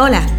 Hola,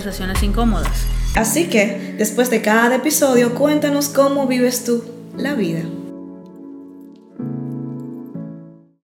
conversaciones incómodas. Así que, después de cada episodio, cuéntanos cómo vives tú la vida.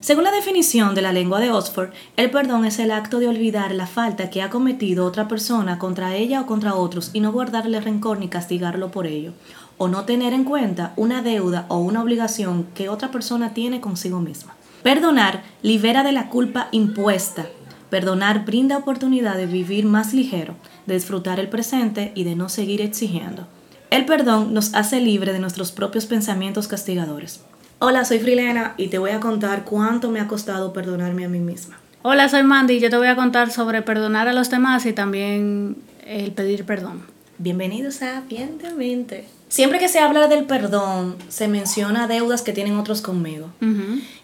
Según la definición de la lengua de Oxford, el perdón es el acto de olvidar la falta que ha cometido otra persona contra ella o contra otros y no guardarle rencor ni castigarlo por ello, o no tener en cuenta una deuda o una obligación que otra persona tiene consigo misma. Perdonar libera de la culpa impuesta Perdonar brinda oportunidad de vivir más ligero, de disfrutar el presente y de no seguir exigiendo. El perdón nos hace libre de nuestros propios pensamientos castigadores. Hola, soy Frilena y te voy a contar cuánto me ha costado perdonarme a mí misma. Hola, soy Mandy y yo te voy a contar sobre perdonar a los demás y también el pedir perdón. Bienvenidos a Sapientemente. Siempre que se habla del perdón, se menciona deudas que tienen otros conmigo.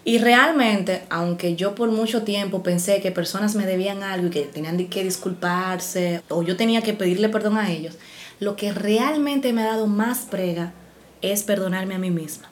Y realmente, aunque yo por mucho tiempo pensé que personas me debían algo y que tenían que disculparse, o yo tenía que pedirle perdón a ellos, lo que realmente me ha dado más prega es perdonarme a mí misma.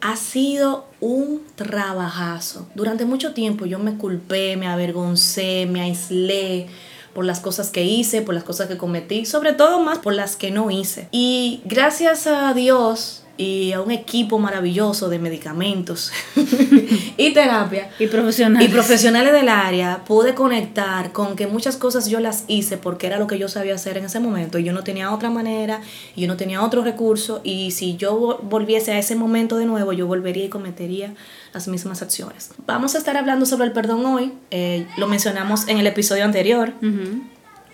Ha sido un trabajazo. Durante mucho tiempo yo me culpé, me avergoncé, me aislé por las cosas que hice, por las cosas que cometí, sobre todo más por las que no hice. Y gracias a Dios y a un equipo maravilloso de medicamentos y terapia y profesionales. y profesionales del área pude conectar con que muchas cosas yo las hice porque era lo que yo sabía hacer en ese momento y yo no tenía otra manera y yo no tenía otro recurso y si yo volviese a ese momento de nuevo yo volvería y cometería las mismas acciones. Vamos a estar hablando sobre el perdón hoy, eh, lo mencionamos en el episodio anterior.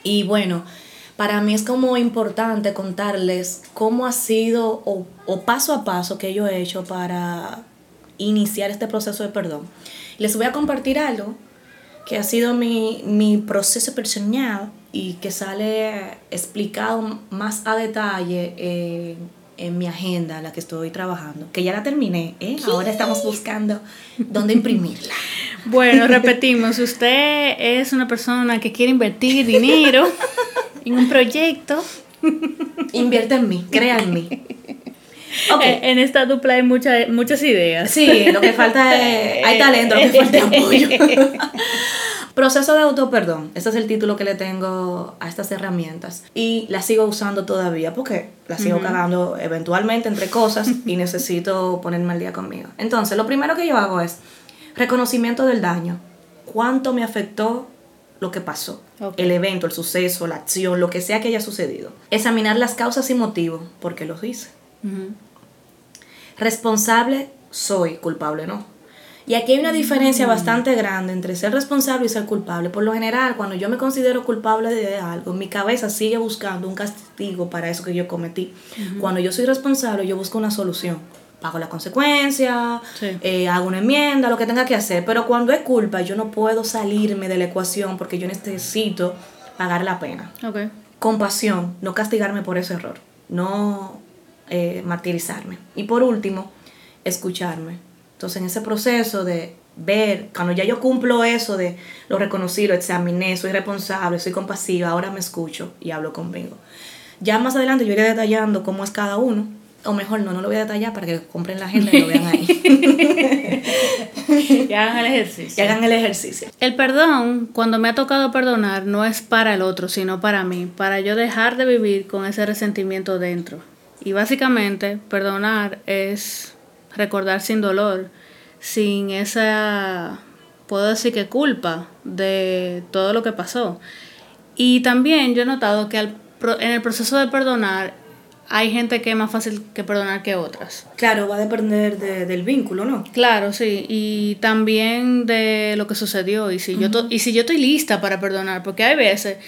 Y bueno, para mí es como importante contarles cómo ha sido o, paso a paso que yo he hecho para iniciar este proceso de perdón. Les voy a compartir algo que ha sido mi, mi proceso personal y que sale explicado más a detalle en mi agenda, la que estoy trabajando, que ya la terminé, ¿eh? ahora estamos buscando dónde imprimirla. Bueno, repetimos, usted es una persona que quiere invertir dinero en un proyecto. Invierte en mí, crea en mí. Okay. En esta dupla hay muchas muchas ideas. Sí, lo que falta es. Hay talento, lo que falta es apoyo. Proceso de autoperdón. Ese es el título que le tengo a estas herramientas. Y las sigo usando todavía porque las sigo cagando eventualmente entre cosas y necesito ponerme al día conmigo. Entonces, lo primero que yo hago es reconocimiento del daño. ¿Cuánto me afectó lo que pasó? El evento, el suceso, la acción, lo que sea que haya sucedido. Examinar las causas y motivos, porque los hice. Responsable soy, culpable no. Y aquí hay una diferencia bastante grande entre ser responsable y ser culpable. Por lo general, cuando yo me considero culpable de algo, mi cabeza sigue buscando un castigo para eso que yo cometí. Cuando yo soy responsable, yo busco una solución. Pago la consecuencia, eh, hago una enmienda, lo que tenga que hacer. Pero cuando es culpa, yo no puedo salirme de la ecuación porque yo necesito pagar la pena. Compasión, no castigarme por ese error, no eh, martirizarme. Y por último, escucharme entonces, en ese proceso de ver, cuando ya yo cumplo eso de lo reconocí, lo examiné, soy responsable, soy compasiva, ahora me escucho y hablo conmigo. Ya más adelante yo iré detallando cómo es cada uno, o mejor no, no lo voy a detallar para que compren la agenda y lo vean ahí. y hagan el ejercicio. Y hagan el ejercicio. El perdón, cuando me ha tocado perdonar, no es para el otro, sino para mí, para yo dejar de vivir con ese resentimiento dentro. Y básicamente, perdonar es recordar sin dolor, sin esa, puedo decir que culpa de todo lo que pasó. Y también yo he notado que en el proceso de perdonar hay gente que es más fácil que perdonar que otras. Claro, va a depender del vínculo, ¿no? Claro, sí. Y también de lo que sucedió. Y si, yo y si yo estoy lista para perdonar, porque hay veces,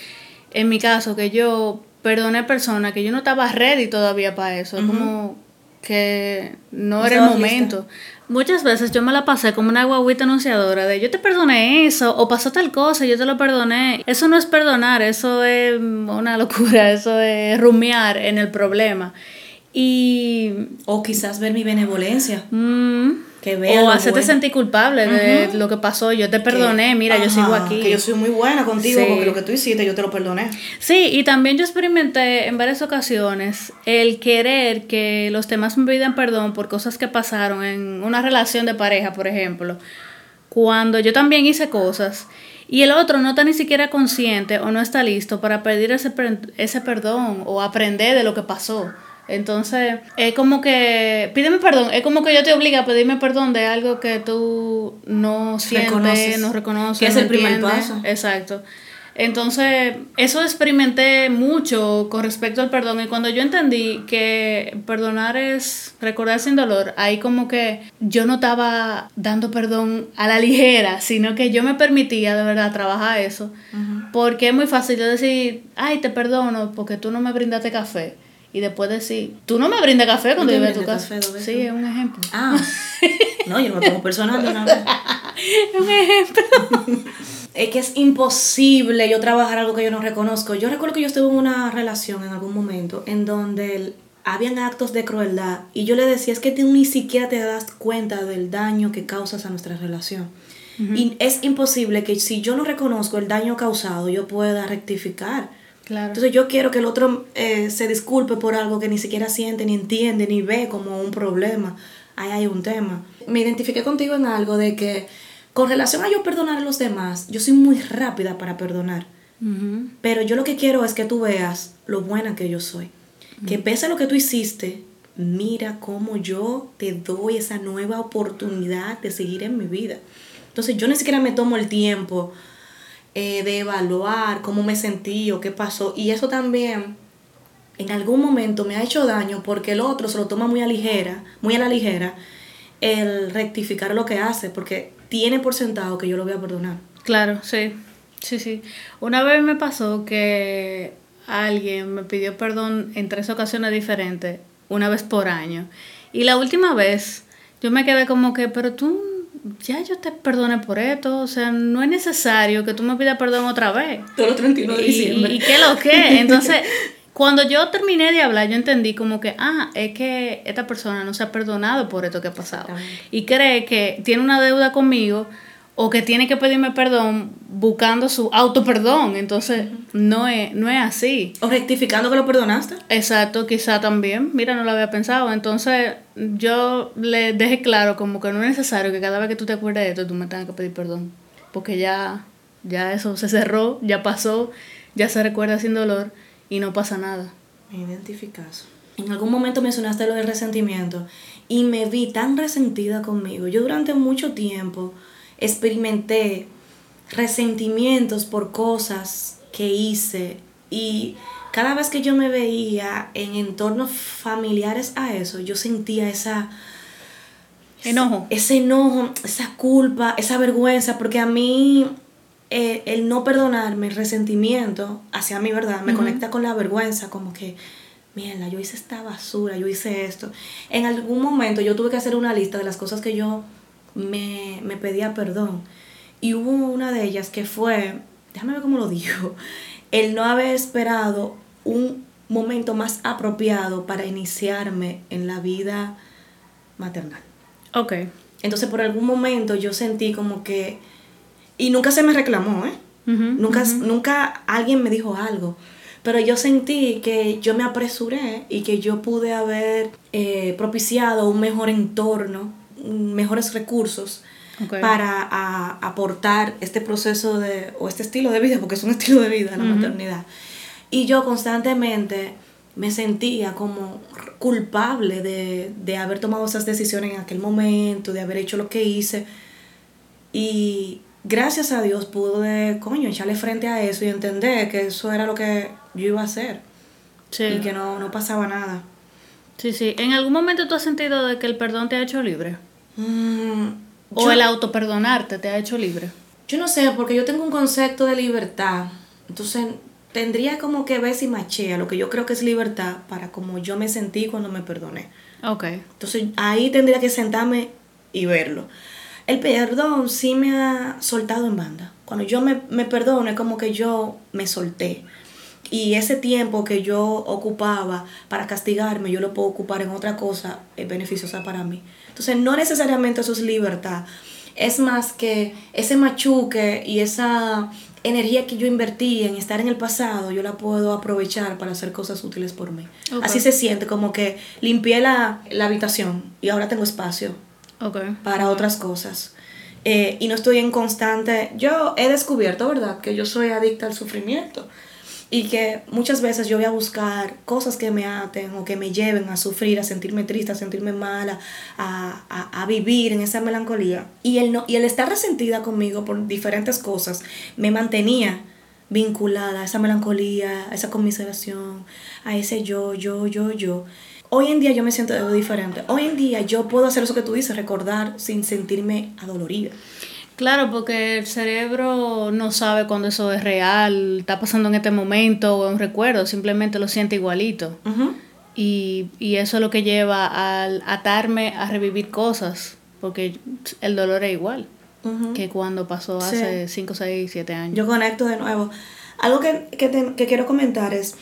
en mi caso, que yo perdoné personas que yo no estaba ready todavía para eso. Es como que no era el momento. Muchas veces yo me la pasé como una guaguita anunciadora de yo te perdoné eso o pasó tal cosa, yo te lo perdoné. Eso no es perdonar, eso es una locura, eso es rumiar en el problema. Y... O quizás ver mi benevolencia. Mm, que o hacerte sentir culpable de lo que pasó. Yo te perdoné, mira, yo sigo aquí. Que yo soy muy buena contigo porque lo que tú hiciste yo te lo perdoné. Sí, y también yo experimenté en varias ocasiones el querer que los demás me pidan perdón por cosas que pasaron en una relación de pareja, por ejemplo. Cuando yo también hice cosas y el otro no está ni siquiera consciente o no está listo para pedir ese, ese perdón o aprender de lo que pasó. Entonces, es como que, pídeme perdón, es como que yo te obliga a pedirme perdón de algo que tú no sientes, no reconoces. Que es el primer paso. Exacto. Entonces, eso experimenté mucho con respecto al perdón y cuando yo entendí que perdonar es recordar sin dolor, ahí como que yo no estaba dando perdón a la ligera, sino que yo me permitía de verdad trabajar eso, porque es muy fácil yo decir, ay, te perdono porque tú no me brindaste café y después decir, tú no me brindas café cuando yo a tu casa. sí, es un ejemplo. Ah, no, yo no tengo personal de nada. es un ejemplo. es que es imposible yo trabajar algo que yo no reconozco. Yo recuerdo que yo estuve en una relación en algún momento en donde habían actos de crueldad y yo le decía, es que tú ni siquiera te das cuenta del daño que causas a nuestra relación. Y es imposible que si yo no reconozco el daño causado, yo pueda rectificar entonces yo quiero que el otro eh, se disculpe por algo que ni siquiera siente, ni entiende, ni ve como un problema. Ahí hay un tema. Me identifiqué contigo en algo de que con relación a yo perdonar a los demás, yo soy muy rápida para perdonar. Pero yo lo que quiero es que tú veas lo buena que yo soy. Que pese a lo que tú hiciste, mira cómo yo te doy esa nueva oportunidad de seguir en mi vida. Entonces yo ni siquiera me tomo el tiempo eh, de evaluar cómo me sentí o qué pasó. Y eso también en algún momento me ha hecho daño porque el otro se lo toma muy a ligera, muy a la ligera, el rectificar lo que hace, porque tiene por sentado que yo lo voy a perdonar. Claro, sí, sí, sí. Una vez me pasó que alguien me pidió perdón en tres ocasiones diferentes, una vez por año. Y la última vez yo me quedé como que, pero tú ya yo te perdoné por esto, o sea, no es necesario que tú me pidas perdón otra vez. Todo el 31 de diciembre. ¿Y, qué lo que? Entonces, cuando yo terminé de hablar, yo entendí como que, ah, es que esta persona no se ha perdonado por esto que ha pasado. Y cree que tiene una deuda conmigo o que tiene que pedirme perdón buscando su auto perdón. Entonces, no, es, no es así. O rectificando que lo perdonaste. Exacto, quizá también. Mira, no lo había pensado. Entonces, yo le dejé claro como que no es necesario que cada vez que tú te acuerdes de esto, tú me tengas que pedir perdón. Porque ya, ya eso se cerró, ya pasó, ya se recuerda sin dolor y no pasa nada. Me identificas. En algún momento mencionaste lo del resentimiento y me vi tan resentida conmigo. Yo durante mucho tiempo experimenté resentimientos por cosas que hice y cada vez que yo me veía en entornos familiares a eso, yo sentía esa... Enojo. Ese, enojo, esa culpa, esa vergüenza, porque a mí eh, el no perdonarme, el resentimiento hacia mí, ¿verdad? Me conecta con la vergüenza, como que, mierda, yo hice esta basura, yo hice esto. En algún momento yo tuve que hacer una lista de las cosas que yo me, me pedía perdón. Y hubo una de ellas que fue, déjame ver cómo lo digo, el no haber esperado un momento más apropiado para iniciarme en la vida maternal. Ok. Entonces por algún momento yo sentí como que, y nunca se me reclamó, ¿eh? nunca, nunca alguien me dijo algo. Pero yo sentí que yo me apresuré y que yo pude haber eh, propiciado un mejor entorno mejores recursos para aportar este proceso de, o este estilo de vida, porque es un estilo de vida la maternidad. Y yo constantemente me sentía como culpable de, de haber tomado esas decisiones en aquel momento, de haber hecho lo que hice. Y gracias a Dios pude, coño, echarle frente a eso y entender que eso era lo que yo iba a hacer. Y que no, no pasaba nada. Sí, sí. ¿En algún momento tú has sentido de que el perdón te ha hecho libre? Mm, ¿O el autoperdonarte te ha hecho libre? Yo no sé, porque yo tengo un concepto de libertad. Entonces tendría como que ver si machea lo que yo creo que es libertad para como yo me sentí cuando me perdoné. Ok. Entonces ahí tendría que sentarme y verlo. El perdón sí me ha soltado en banda. Cuando yo me, me perdono es como que yo me solté. Y ese tiempo que yo ocupaba para castigarme, yo lo puedo ocupar en otra cosa es beneficiosa para mí. Entonces, no necesariamente eso es libertad. Es más que ese machuque y esa energía que yo invertí en estar en el pasado, yo la puedo aprovechar para hacer cosas útiles por mí. Así se siente, como que limpié la, la habitación y ahora tengo espacio para otras cosas. Eh, y no estoy en constante... Yo he descubierto, ¿verdad?, que yo soy adicta al sufrimiento y que muchas veces yo voy a buscar cosas que me aten o que me lleven a sufrir, a sentirme triste, a sentirme mala, a, a, a vivir en esa melancolía. Y el, no, y el estar resentida conmigo por diferentes cosas me mantenía vinculada a esa melancolía, a esa conmiseración, a ese yo, yo, yo, yo. Hoy en día yo me siento diferente. Hoy en día yo puedo hacer eso que tú dices, recordar sin sentirme adolorida. Claro, porque el cerebro no sabe cuando eso es real, está pasando en este momento o es un recuerdo, simplemente lo siente igualito. y, y, eso es lo que lleva al atarme a revivir cosas, porque el dolor es igual que cuando pasó hace 5, 6, 7 años. Yo conecto de nuevo. Algo que, que, que quiero comentar es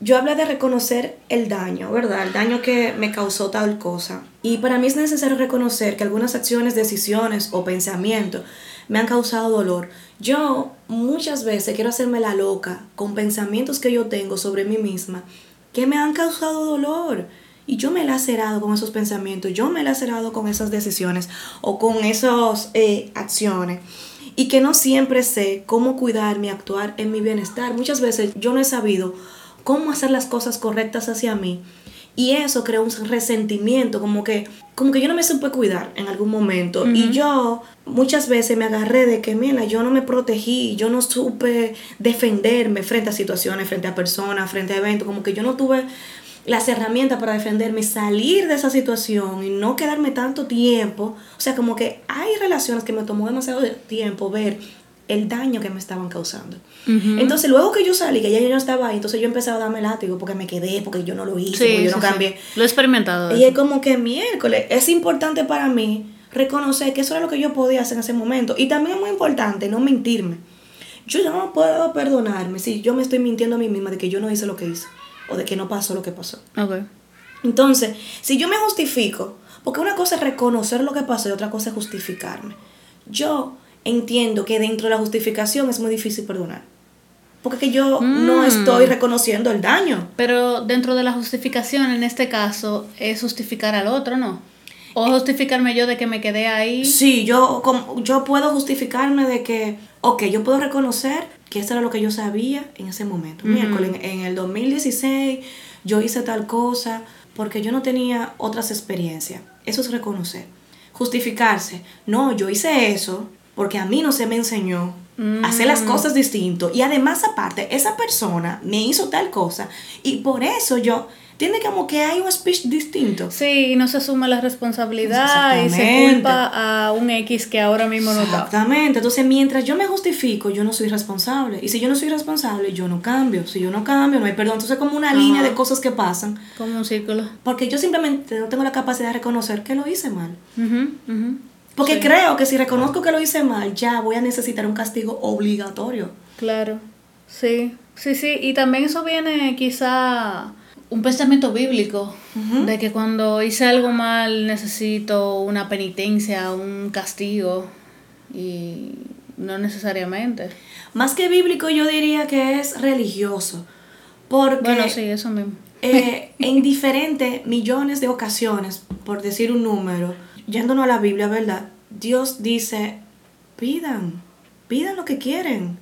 yo hablé de reconocer el daño, ¿verdad? El daño que me causó tal cosa. Y para mí es necesario reconocer que algunas acciones, decisiones o pensamientos me han causado dolor. Yo muchas veces quiero hacerme la loca con pensamientos que yo tengo sobre mí misma que me han causado dolor. Y yo me he lacerado con esos pensamientos, yo me he lacerado con esas decisiones o con esas eh, acciones. Y que no siempre sé cómo cuidarme actuar en mi bienestar. Muchas veces yo no he sabido cómo hacer las cosas correctas hacia mí. Y eso crea un resentimiento, como que, como que yo no me supe cuidar en algún momento. Y yo muchas veces me agarré de que, mira, yo no me protegí, yo no supe defenderme frente a situaciones, frente a personas, frente a eventos, como que yo no tuve las herramientas para defenderme, salir de esa situación y no quedarme tanto tiempo. O sea, como que hay relaciones que me tomó demasiado tiempo ver el daño que me estaban causando. Entonces, luego que yo salí, que ya yo no estaba ahí, entonces yo empezaba a darme látigo porque me quedé, porque yo no lo hice, porque yo no cambié. Lo he experimentado. Y es como que miércoles, es importante para mí reconocer que eso era lo que yo podía hacer en ese momento. Y también es muy importante no mentirme. Yo no puedo perdonarme si yo me estoy mintiendo a mí misma de que yo no hice lo que hice o de que no pasó lo que pasó. Okay. Entonces, si yo me justifico, porque una cosa es reconocer lo que pasó y otra cosa es justificarme. Yo entiendo que dentro de la justificación es muy difícil perdonar. Porque que yo no mm. estoy reconociendo el daño. Pero dentro de la justificación, en este caso, es justificar al otro, ¿no? O justificarme yo de que me quedé ahí. Sí, yo, yo puedo justificarme de que, ok, yo puedo reconocer que eso era lo que yo sabía en ese momento. Miércoles, en, en el 2016 yo hice tal cosa porque yo no tenía otras experiencias. Eso es reconocer. Justificarse. No, yo hice eso porque a mí no se me enseñó a hacer las mm. cosas distinto. Y además, aparte, esa persona me hizo tal cosa y por eso yo tiene como que hay un speech distinto. Sí, no se asume la responsabilidad y se culpa a un X que ahora mismo no está. Exactamente. Entonces, mientras yo me justifico, yo no soy responsable. Y si yo no soy responsable, yo no cambio. Si yo no cambio, no hay perdón. Entonces, como una línea de cosas que pasan. Como un círculo. Porque yo simplemente no tengo la capacidad de reconocer que lo hice mal. Porque creo que si reconozco que lo hice mal, ya voy a necesitar un castigo obligatorio. Claro, sí, sí, sí. Y también eso viene quizá un pensamiento bíblico, de que cuando hice algo mal necesito una penitencia, un castigo, y no necesariamente. Más que bíblico yo diría que es religioso. Porque bueno, sí, eso mismo. Eh, en diferentes millones de ocasiones, por decir un número, yéndonos a la Biblia, ¿verdad? Dios dice, pidan, pidan lo que quieren.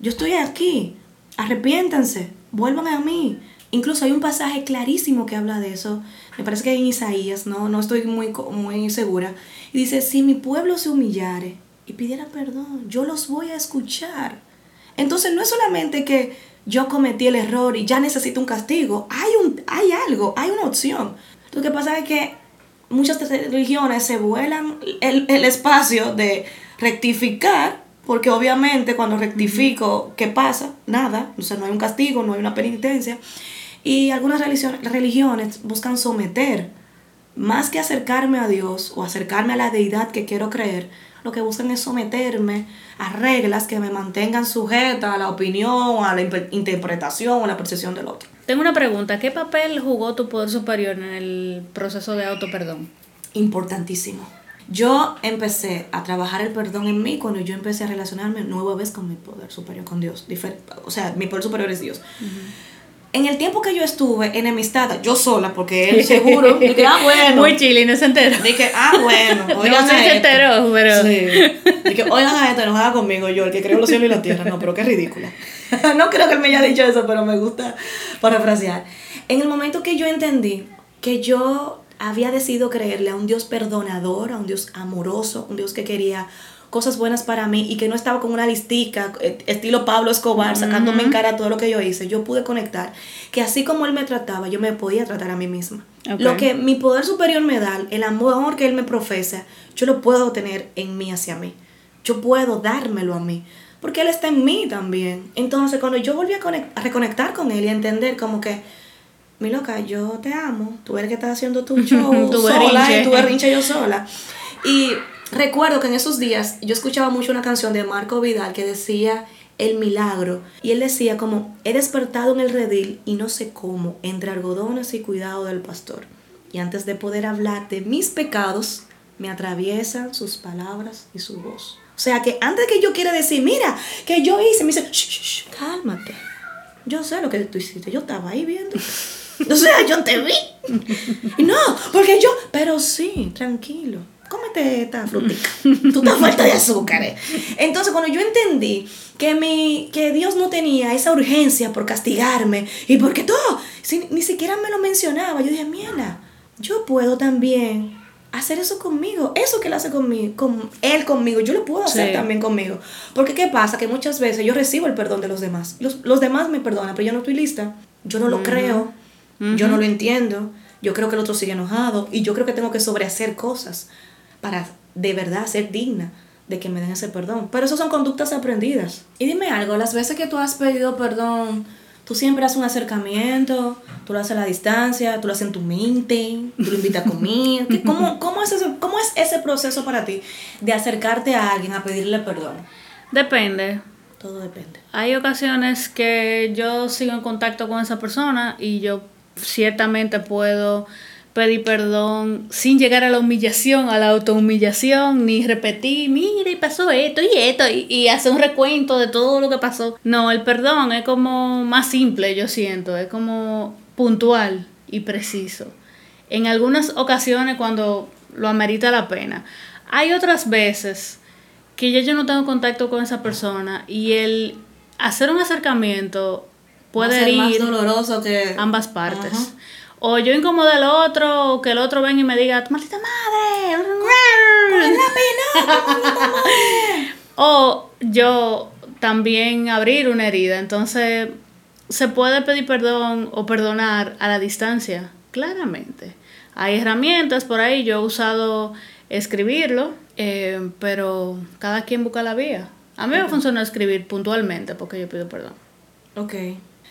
Yo estoy aquí, arrepiéntanse, vuelvan a mí. Incluso hay un pasaje clarísimo que habla de eso. Me parece que en Isaías, no, no estoy muy, muy segura. Y dice, si mi pueblo se humillare y pidiera perdón, yo los voy a escuchar. Entonces no es solamente que yo cometí el error y ya necesito un castigo. Hay, un, hay algo, hay una opción. Lo que pasa es que muchas religiones se vuelan el, el espacio de rectificar, porque obviamente cuando rectifico, ¿qué pasa? Nada, o sea, no hay un castigo, no hay una penitencia. Y algunas religiones, religiones buscan someter más que acercarme a Dios o acercarme a la deidad que quiero creer, lo que buscan es someterme a reglas que me mantengan sujeta a la opinión, a la interpretación o a la percepción del otro. Tengo una pregunta, ¿qué papel jugó tu poder superior en el proceso de auto perdón? Importantísimo. Yo empecé a trabajar el perdón en mí cuando yo empecé a relacionarme nueva vez con mi poder superior, con Dios. O sea, mi poder superior es Dios. En el tiempo que yo estuve enemistada, yo sola, porque él seguro, dije, ah, bueno. Muy chile, no se enteró. Dije, ah, bueno, oigan no se enteró, pero. Sí. Dije, oigan a esto, enojada conmigo, yo, el que creo los cielos y la tierra. No, pero qué ridícula. no creo que él me haya dicho eso, pero me gusta parafrasear. En el momento que yo entendí que yo había decidido creerle a un Dios perdonador, a un Dios amoroso, un Dios que quería cosas buenas para mí y que no estaba con una listica, eh, estilo Pablo Escobar, sacándome en cara todo lo que yo hice. Yo pude conectar que así como él me trataba, yo me podía tratar a mí misma. Lo que mi poder superior me da, el amor que él me profesa, yo lo puedo tener en mí hacia mí. Yo puedo dármelo a mí. Porque él está en mí también. Entonces, cuando yo volví a, a reconectar con él y a entender como que, mi loca, yo te amo, tú eres que estás haciendo tu show tu sola y tu berrinche yo sola. Y recuerdo que en esos días yo escuchaba mucho una canción de Marco Vidal que decía el milagro. Y él decía como, he despertado en el redil y no sé cómo, entre algodones y cuidado del pastor. Y antes de poder hablar de mis pecados, me atraviesan sus palabras y su voz. O sea que antes que yo quiera decir, mira, que yo hice, me dice, shh, cálmate. Yo sé lo que tú hiciste, yo estaba ahí viendo. O sea, yo te vi. Y no, porque yo, pero sí, tranquilo cómete esta frutita. Tú estás falta de azúcar. Eh. Entonces, cuando yo entendí que, mi, que Dios no tenía esa urgencia por castigarme y porque todo, ni siquiera me lo mencionaba, yo dije, mierda, yo puedo también hacer eso conmigo. Eso que él hace conmigo, con él conmigo, yo lo puedo hacer también conmigo. Porque ¿qué pasa? Que muchas veces yo recibo el perdón de los demás. Los, los demás me perdonan, pero yo no estoy lista. Yo no lo creo. Yo no lo entiendo. Yo creo que el otro sigue enojado. Y yo creo que tengo que sobrehacer cosas para de verdad ser digna de que me den ese perdón. Pero eso son conductas aprendidas. Y dime algo, las veces que tú has pedido perdón, tú siempre haces un acercamiento, tú lo haces a la distancia, tú lo haces en tu mente, tú lo invitas a comer. ¿Cómo, cómo, es ese, ¿Cómo es ese proceso para ti de acercarte a alguien a pedirle perdón? Depende. Todo depende. Hay ocasiones que yo sigo en contacto con esa persona y yo ciertamente puedo pedir perdón sin llegar a la humillación, a la autohumillación, ni repetir, mire, pasó esto y esto, y, hacer un recuento de todo lo que pasó. No, el perdón es como más simple, yo siento, es como puntual y preciso. En algunas ocasiones cuando lo amerita la pena. Hay otras veces que ya yo no tengo contacto con esa persona y el hacer un acercamiento puede ir más doloroso que ambas partes. O yo incomodo al otro, o que el otro venga y me diga, maldita madre, o yo también abrir una herida. Entonces, se puede pedir perdón o perdonar a la distancia, claramente. Hay herramientas por ahí, yo he usado escribirlo, eh, pero cada quien busca la vía. A mí me funciona escribir puntualmente porque yo pido perdón. Ok.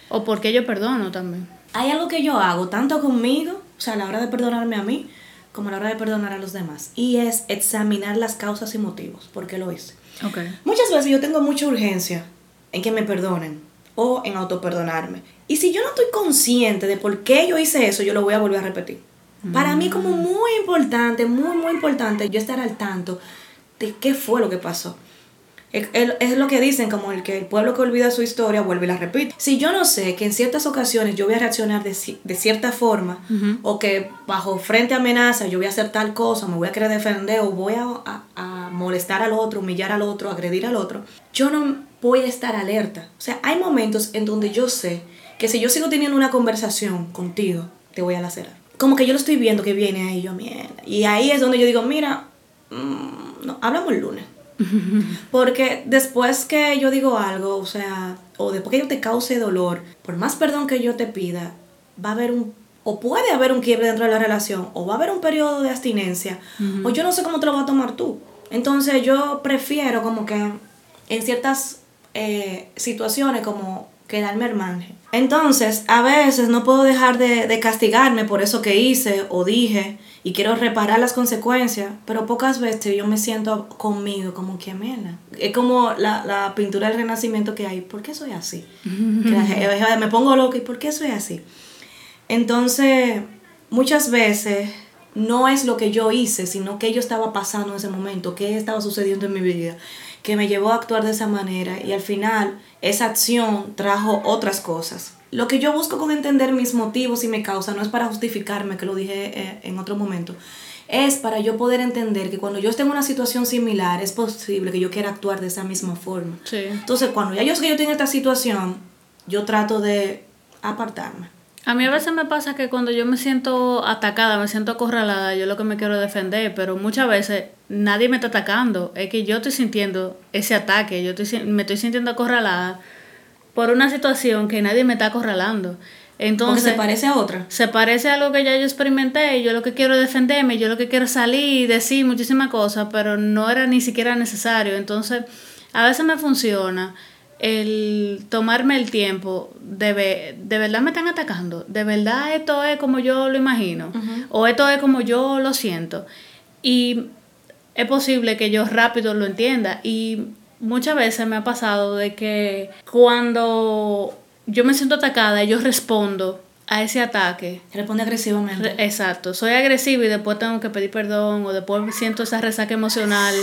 O porque yo perdono también hay algo que yo hago, tanto conmigo, o sea, a la hora de perdonarme a mí, como a la hora de perdonar a los demás. Y es examinar las causas y motivos, por qué lo hice. Okay. Muchas veces yo tengo mucha urgencia en que me perdonen o en autoperdonarme. Y si yo no estoy consciente de por qué yo hice eso, yo lo voy a volver a repetir. Para mí como mm. muy importante, muy, muy importante, yo estar al tanto de qué fue lo que pasó. Es, lo que dicen, como el que el pueblo que olvida su historia vuelve y la repite. Si yo no sé que en ciertas ocasiones yo voy a reaccionar de, cierta forma, o que bajo frente a amenaza yo voy a hacer tal cosa, me voy a querer defender, o voy a, a molestar al otro, humillar al otro, agredir al otro, yo no voy a estar alerta. O sea, hay momentos en donde yo sé que si yo sigo teniendo una conversación contigo, te voy a lacerar. Como que yo lo estoy viendo que viene ahí, yo mierda. Y ahí es donde yo digo, mira, mm, no, hablamos el lunes Porque después que yo digo algo, o sea, o después que yo te cause dolor, por más perdón que yo te pida, va a haber un, o puede haber un quiebre dentro de la relación, o va a haber un periodo de abstinencia, o yo no sé cómo te lo vas a tomar tú. Entonces yo prefiero como que en ciertas eh, situaciones como quedarme al margen. Entonces, a veces no puedo dejar de, de castigarme por eso que hice o dije y quiero reparar las consecuencias, pero pocas veces yo me siento conmigo como que mela. Es como la, la pintura del renacimiento que hay, ¿por qué soy así? Que je- me pongo loca y ¿por qué soy así? Entonces, muchas veces no es lo que yo hice, sino que yo estaba pasando en ese momento, qué estaba sucediendo en mi vida, que me llevó a actuar de esa manera y al final esa acción trajo otras cosas. Lo que yo busco con entender mis motivos y mi causa no es para justificarme, que lo dije eh, en otro momento, es para yo poder entender que cuando yo esté en una situación similar es posible que yo quiera actuar de esa misma forma. Sí. Entonces, cuando ya yo sé que yo tengo esta situación, yo trato de apartarme. A mí a veces me pasa que cuando yo me siento atacada, me siento acorralada, yo lo que me quiero defender, pero muchas veces nadie me está atacando, es que yo estoy sintiendo ese ataque, yo estoy, me estoy sintiendo acorralada por una situación que nadie me está acorralando. Porque Entonces, se parece a otra. se parece a algo que ya yo experimenté yo lo que quiero es defenderme, yo lo que quiero es salir y decir muchísimas cosas, pero no era ni siquiera necesario. Entonces, a veces me funciona el tomarme el tiempo de ver, de verdad me están atacando, de verdad esto es como yo lo imagino, o esto es como yo lo siento. Y es posible que yo rápido lo entienda. Y muchas veces me ha pasado de que cuando yo me siento atacada yo respondo a ese ataque, Responde agresivamente. Re- Exacto, soy agresiva y después tengo que pedir perdón o después siento esa resaca emocional,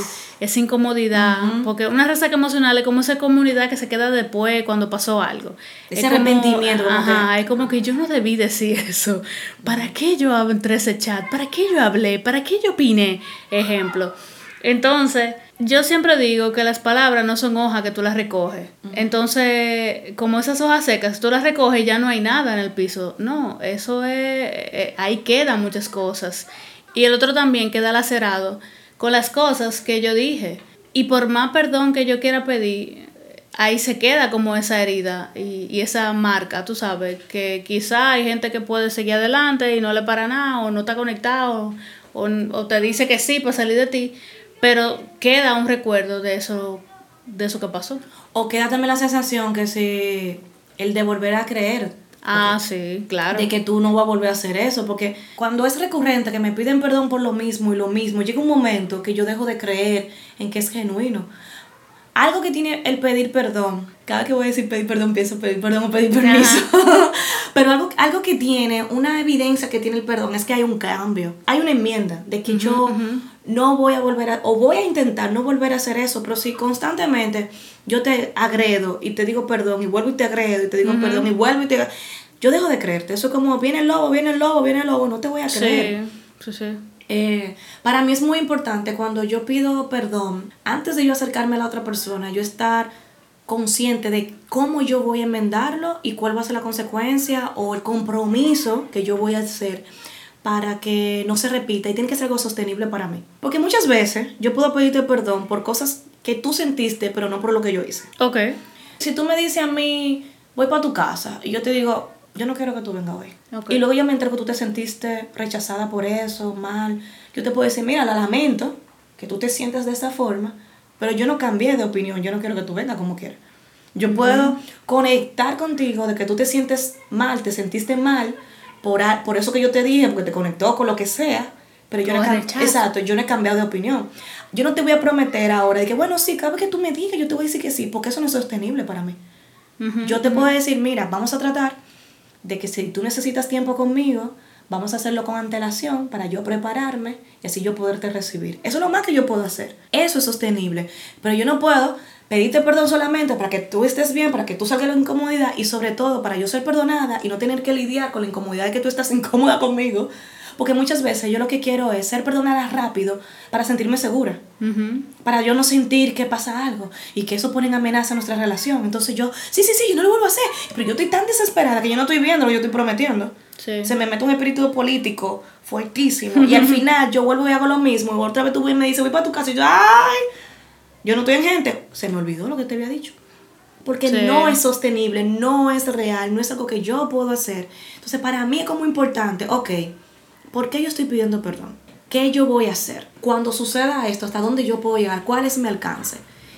esa incomodidad, porque una resaca emocional es como esa comunidad que se queda después cuando pasó algo. Ese Es arrepentimiento, como Ajá, es como que yo no debí decir eso. ¿Para qué yo entré ese chat? ¿Para qué yo hablé? ¿Para qué yo opiné? Ejemplo. Entonces, yo siempre digo que las palabras no son hojas que tú las recoges. Entonces, como esas hojas secas, tú las recoges y ya no hay nada en el piso. No, eso es, eh, ahí quedan muchas cosas. Y el otro también queda lacerado con las cosas que yo dije. Y por más perdón que yo quiera pedir, ahí se queda como esa herida y, y esa marca, tú sabes, que quizá hay gente que puede seguir adelante y no le para nada, o no está conectado, o, o te dice que sí para salir de ti, pero queda un recuerdo de eso, de eso que pasó. O queda también la sensación que si el de volver a creer. Ah, sí, claro. De que tú no vas a volver a hacer eso. Porque cuando es recurrente que me piden perdón por lo mismo y lo mismo, llega un momento que yo dejo de creer en que es genuino. Algo que tiene el pedir perdón. Cada vez que voy a decir pedir perdón, pienso pedir perdón o pedir permiso. Pero algo, algo que tiene, una evidencia que tiene el perdón es que hay un cambio. Hay una enmienda de que yo no voy a volver a, o voy a intentar no volver a hacer eso. Pero si constantemente yo te agredo y te digo perdón y vuelvo y te agredo y te digo perdón y vuelvo y te... Yo dejo de creerte. Eso es como, viene el lobo, viene el lobo, viene el lobo, no te voy a creer. Sí, sí, sí. Eh, para mí es muy importante cuando yo pido perdón, antes de yo acercarme a la otra persona, yo estar consciente de cómo yo voy a enmendarlo y cuál va a ser la consecuencia o el compromiso que yo voy a hacer para que no se repita y tiene que ser algo sostenible para mí. Porque muchas veces yo puedo pedirte perdón por cosas que tú sentiste, pero no por lo que yo hice. Ok. Si tú me dices a mí, voy para tu casa, y yo te digo, yo no quiero que tú vengas hoy. Ok. Y luego yo me entero que tú te sentiste rechazada por eso, mal. Yo te puedo decir, mira, la lamento, que tú te sientas de esa forma, pero yo no cambié de opinión, yo no quiero que tú vengas como quieras. Yo puedo conectar contigo de que tú te sientes mal, te sentiste mal, por, por eso que yo te dije, porque te conectó con lo que sea, pero yo no, he exacto, yo no he cambiado de opinión. Yo no te voy a prometer ahora de que, bueno, sí, cada vez que tú me digas, yo te voy a decir que sí, porque eso no es sostenible para mí. Yo te puedo decir, mira, vamos a tratar de que si tú necesitas tiempo conmigo, vamos a hacerlo con antelación para yo prepararme y así yo poderte recibir. Eso es lo más que yo puedo hacer. Eso es sostenible. Pero yo no puedo pedirte perdón solamente para que tú estés bien, para que tú salgas de la incomodidad y sobre todo para yo ser perdonada y no tener que lidiar con la incomodidad de que tú estás incómoda conmigo. Porque muchas veces yo lo que quiero es ser perdonada rápido para sentirme segura Ujú. para yo no sentir que pasa algo y que eso pone en amenaza nuestra relación. Entonces yo, sí, sí, sí, yo no lo vuelvo a hacer, pero yo estoy tan desesperada que yo no estoy viendo lo que yo estoy prometiendo. Sí. Se me mete un espíritu político fuertísimo y al final yo vuelvo y hago lo mismo y otra vez tú y me dices, voy para tu casa y yo, ay, yo no estoy en gente. Se me olvidó lo que te había dicho. Porque Sí. no es sostenible, no es real, no es algo que yo puedo hacer. Entonces para mí es como importante, ok, ¿por qué yo estoy pidiendo perdón? ¿Qué yo voy a hacer? Cuando suceda esto, ¿hasta dónde yo puedo llegar? ¿Cuál es mi alcance?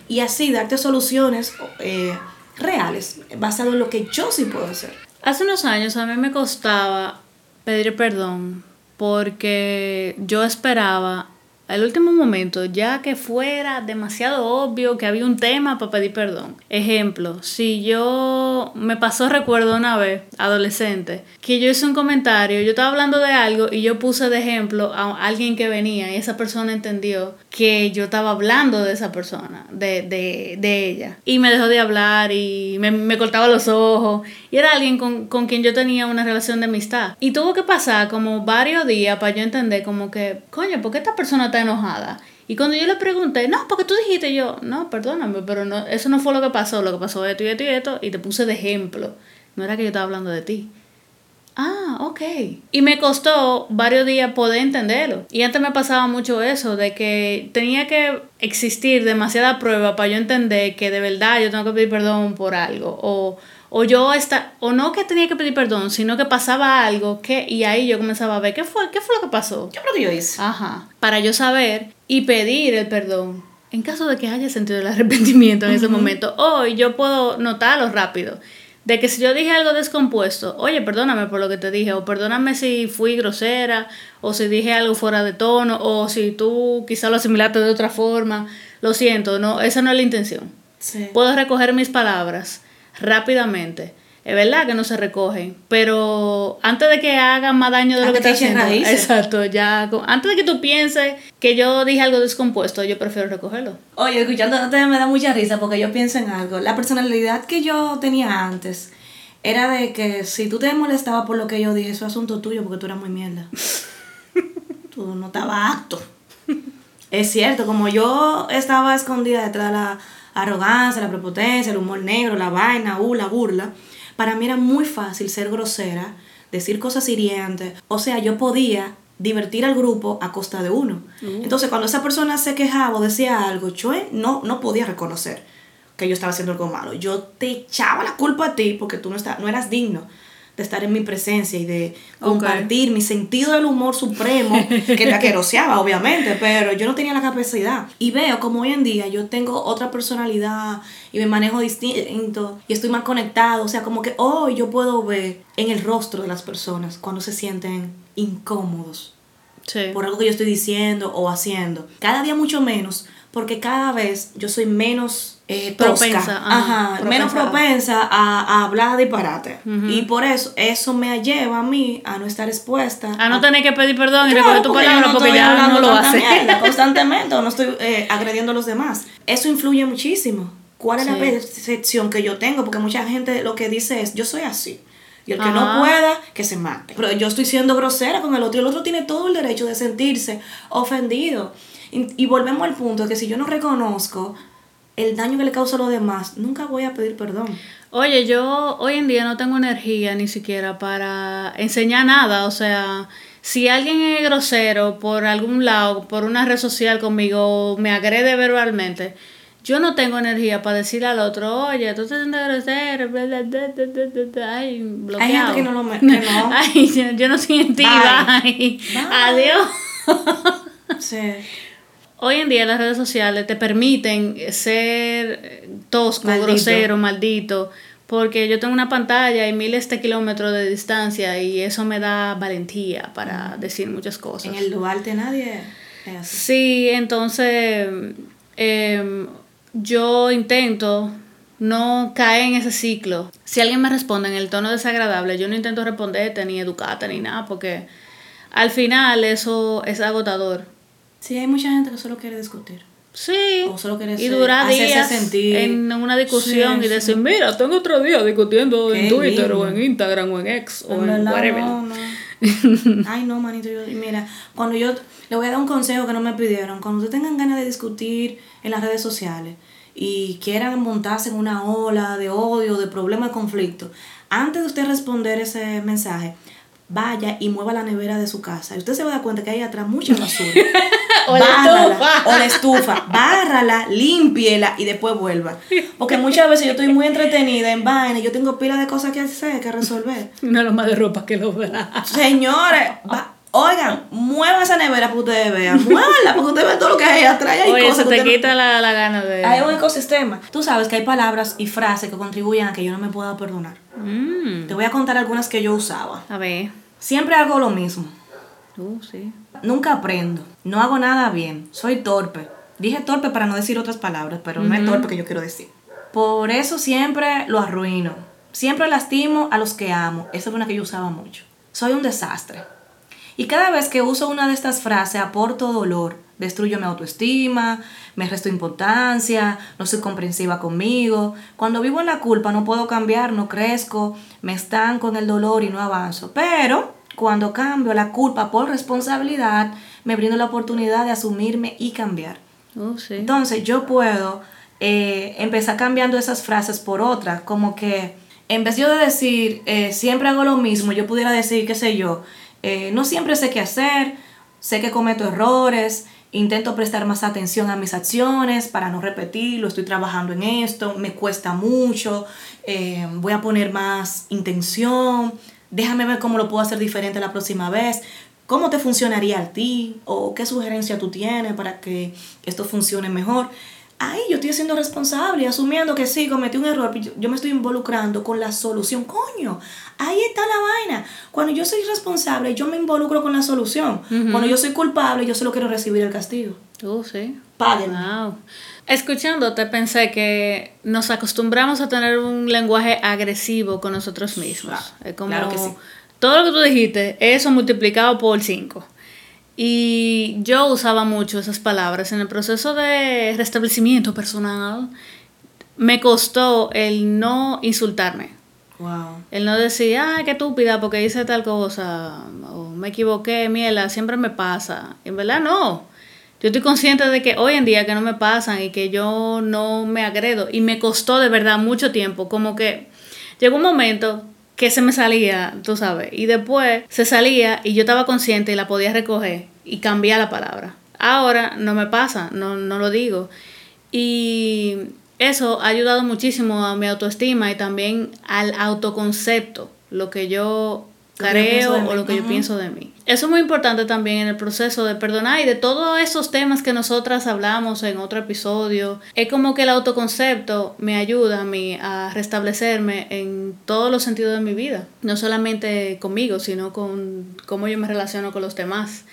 Y así darte soluciones eh, reales, basado en lo que yo sí puedo hacer. Hace unos años a mí me costaba pedir perdón porque yo esperaba al último momento, ya que fuera demasiado obvio que había un tema para pedir perdón. Ejemplo, si yo me pasó recuerdo una vez, adolescente, que yo hice un comentario, yo estaba hablando de algo y yo puse de ejemplo a alguien que venía y esa persona entendió que yo estaba hablando de esa persona, de, de, de ella. Y me dejó de hablar y me, me cortaba los ojos. Y era alguien con, con quien yo tenía una relación de amistad. Y tuvo que pasar como varios días para yo entender como que, coño, ¿por qué esta persona está enojada? Y cuando yo le pregunté, no, porque tú dijiste yo, no, perdóname, pero no, eso no fue lo que pasó, lo que pasó esto y esto y esto, y te puse de ejemplo. No era que yo estaba hablando de ti. Ah, ok. Y me costó varios días poder entenderlo. Y antes me pasaba mucho eso, de que tenía que existir demasiada prueba para yo entender que de verdad yo tengo que pedir perdón por algo. O yo está, o no que tenía que pedir perdón, sino que pasaba algo que, y ahí yo comenzaba a ver qué fue, qué fue lo que pasó. ¿Qué fue lo que yo hice? Ajá. Para yo saber y pedir el perdón. En caso de que haya sentido el arrepentimiento en ese momento, hoy yo puedo notarlo rápido de que si yo dije algo descompuesto, oye, perdóname por lo que te dije, o perdóname si fui grosera, o si dije algo fuera de tono, o si tú quizá lo asimilaste de otra forma, lo siento, no, esa no es la intención. Sí. Puedo recoger mis palabras rápidamente. Es verdad que no se recogen, pero antes de que hagan más daño de lo que te que echen haciendo, exacto, ya, antes de que tú pienses que yo dije algo descompuesto, yo prefiero recogerlo. Oye, escuchándote me da mucha risa porque yo pienso en algo. La personalidad que yo tenía antes era de que si tú te molestabas por lo que yo dije, eso es asunto tuyo porque tú eras muy mierda. tú no estabas apto. Es cierto, como yo estaba escondida detrás de la arrogancia, la prepotencia, el humor negro, la vaina, uh, la burla, para mí era muy fácil ser grosera, decir cosas hirientes. O sea, yo podía divertir al grupo a costa de uno. Entonces, cuando esa persona se quejaba o decía algo, yo eh, no, no podía reconocer que yo estaba haciendo algo malo. Yo te echaba la culpa a ti porque tú no, está- no eras digno de estar en mi presencia y de compartir mi sentido del humor supremo, que te aqueroseaba, obviamente, pero yo no tenía la capacidad. Y veo como hoy en día yo tengo otra personalidad y me manejo distinto y estoy más conectado. O sea, como que hoy yo puedo ver en el rostro de las personas cuando se sienten incómodos Sí. por algo que yo estoy diciendo o haciendo. Cada día mucho menos, porque cada vez yo soy menos eh, tosca, Propensa, ajá, ajá, menos propensa. a, a hablar disparate. Y por eso, eso me lleva a mí a no estar expuesta. A no tener que pedir perdón y recoger tu porque palabra porque estoy ya no lo hace. constantemente o no estoy eh, agrediendo a los demás. Eso influye muchísimo. ¿Cuál es la percepción que yo tengo? Porque mucha gente lo que dice es, yo soy así. Y el que Ajá. no pueda, que se mate. Pero yo estoy siendo grosera con el otro y el otro tiene todo el derecho de sentirse ofendido. Y, y volvemos al punto de que si yo no reconozco el daño que le causa a los demás, nunca voy a pedir perdón. Oye, yo hoy en día no tengo energía ni siquiera para enseñar nada. O sea, si alguien es grosero por algún lado, por una red social conmigo, me agrede verbalmente, yo no tengo energía para decirle al otro, oye, tú estás siendo grosero, bla, bla, bla, bla, bla, bla, bla". ay, bloqueado. gente que no lo me- que no. Ay, yo, yo no soy en ti, Bye. bye. Bye. Adiós. Sí. Hoy en día las redes sociales te permiten ser tosco, Maldito. grosero, maldito, porque yo tengo una pantalla y miles de kilómetros de distancia y eso me da valentía para decir muchas cosas. En el Duarte nadie es así. Sí, entonces em, yo intento no caer en ese ciclo. Si alguien me responde en el tono desagradable, yo no intento responderte ni educarte ni nada, porque al final eso es agotador. Sí, hay mucha gente que solo quiere discutir. Sí. O solo quiere y durar días sentir. en una discusión Sí, y sí. decir, mira, tengo otro día discutiendo en Twitter lindo. o en Instagram o en X o En en verdad, whatever. no, no. Ay, no, manito. Yo, mira, cuando yo le voy a dar un consejo que no me pidieron, cuando ustedes tengan ganas de discutir en las redes sociales y quieran montarse en una ola de odio, de problema, de conflicto, antes de usted responder ese mensaje, vaya y mueva la nevera de su casa. Y usted se va a dar cuenta que hay atrás mucha basura. O la Bárrala, estufa. O la estufa. Bárrala, límpiela y después vuelva. Porque muchas veces yo estoy muy entretenida en vaina y yo tengo pila de cosas que hacer, que resolver. Una loma de ropa que lo verá. Señores, va- Oigan, muevan esa nevera para que ustedes vean. Muévanla para que ustedes vean todo lo que hay atrás. Hay Oye, cosas que te no- quita la, la gana de... Hay un ecosistema. Tú sabes que hay palabras y frases que contribuyen a que yo no me pueda perdonar. Mm, Te voy a contar algunas que yo usaba. a ver. Siempre hago lo mismo. Uh, sí. Nunca aprendo. No hago nada bien. Soy torpe. Dije torpe para no decir otras palabras, pero no es torpe que yo quiero decir. Por eso siempre lo arruino. Siempre lastimo a los que amo. Esa es una que yo usaba mucho. Soy un desastre. Y cada vez que uso una de estas frases aporto dolor. Destruyo mi autoestima, me resto importancia, no soy comprensiva conmigo. Cuando vivo en la culpa no puedo cambiar, no crezco, me estanco en el dolor y no avanzo. Pero cuando cambio la culpa por responsabilidad, me brindo la oportunidad de asumirme y cambiar. Uh, sí. Entonces yo puedo eh, empezar cambiando esas frases por otras, como que en vez yo de decir eh, siempre hago lo mismo, yo pudiera decir, qué sé yo, eh, no siempre sé qué hacer, sé que cometo errores, intento prestar más atención a mis acciones para no repetirlo, estoy trabajando en esto, me cuesta mucho, eh, voy a poner más intención, déjame ver cómo lo puedo hacer diferente la próxima vez. ¿Cómo te funcionaría a ti? ¿O qué sugerencia tú tienes para que esto funcione mejor? Ahí yo estoy siendo responsable asumiendo que sí, cometí un error. Yo, yo me estoy involucrando con la solución. Coño, ahí está la vaina. Cuando yo soy responsable, yo me involucro con la solución. Cuando yo soy culpable, yo solo quiero recibir el castigo. Uh, sí. Páguenme. Wow. Escuchándote pensé que nos acostumbramos a tener un lenguaje agresivo con nosotros mismos. Claro, Es como claro que sí. todo lo que tú dijiste, eso multiplicado por 5. Y yo usaba mucho esas palabras en el proceso de restablecimiento personal. Me costó el no insultarme. Wow. El no decir, ay, qué estúpida porque hice tal cosa, o me equivoqué, miela, siempre me pasa. En verdad no. Yo estoy consciente de que hoy en día que no me pasan y que yo no me agredo. Y me costó de verdad mucho tiempo. Como que llegó un momento que se me salía, tú sabes. Y después se salía y yo estaba consciente y la podía recoger y cambiar la palabra. Ahora no me pasa, no, no lo digo. Y eso ha ayudado muchísimo a mi autoestima y también al autoconcepto, lo que yo Yo creo o lo que yo Ujú. pienso de mí. Eso es muy importante también en el proceso de perdonar y de todos esos temas que nosotras hablamos en otro episodio. Es como que el autoconcepto me ayuda a mí a restablecerme en todos los sentidos de mi vida. No solamente conmigo, sino con cómo yo me relaciono con los demás.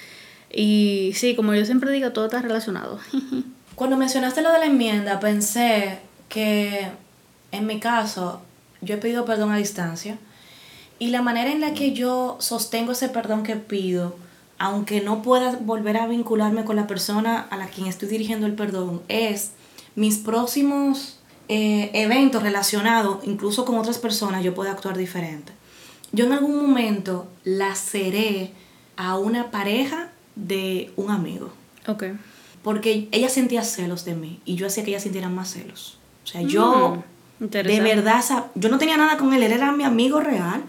Y sí, como yo siempre digo, todo está relacionado. Cuando mencionaste lo de la enmienda, pensé que en mi caso yo he pedido perdón a distancia y la manera en la que yo sostengo ese perdón que pido, aunque no pueda volver a vincularme con la persona a la quien estoy dirigiendo el perdón, es mis próximos eh, eventos relacionados, incluso con otras personas, yo puedo actuar diferente. Yo en algún momento laceré a una pareja de un amigo ok. porque ella sentía celos de mí y yo hacía que ella sintiera más celos. O sea, yo Mm, de interesante. verdad, yo no tenía nada con él, él era mi amigo real,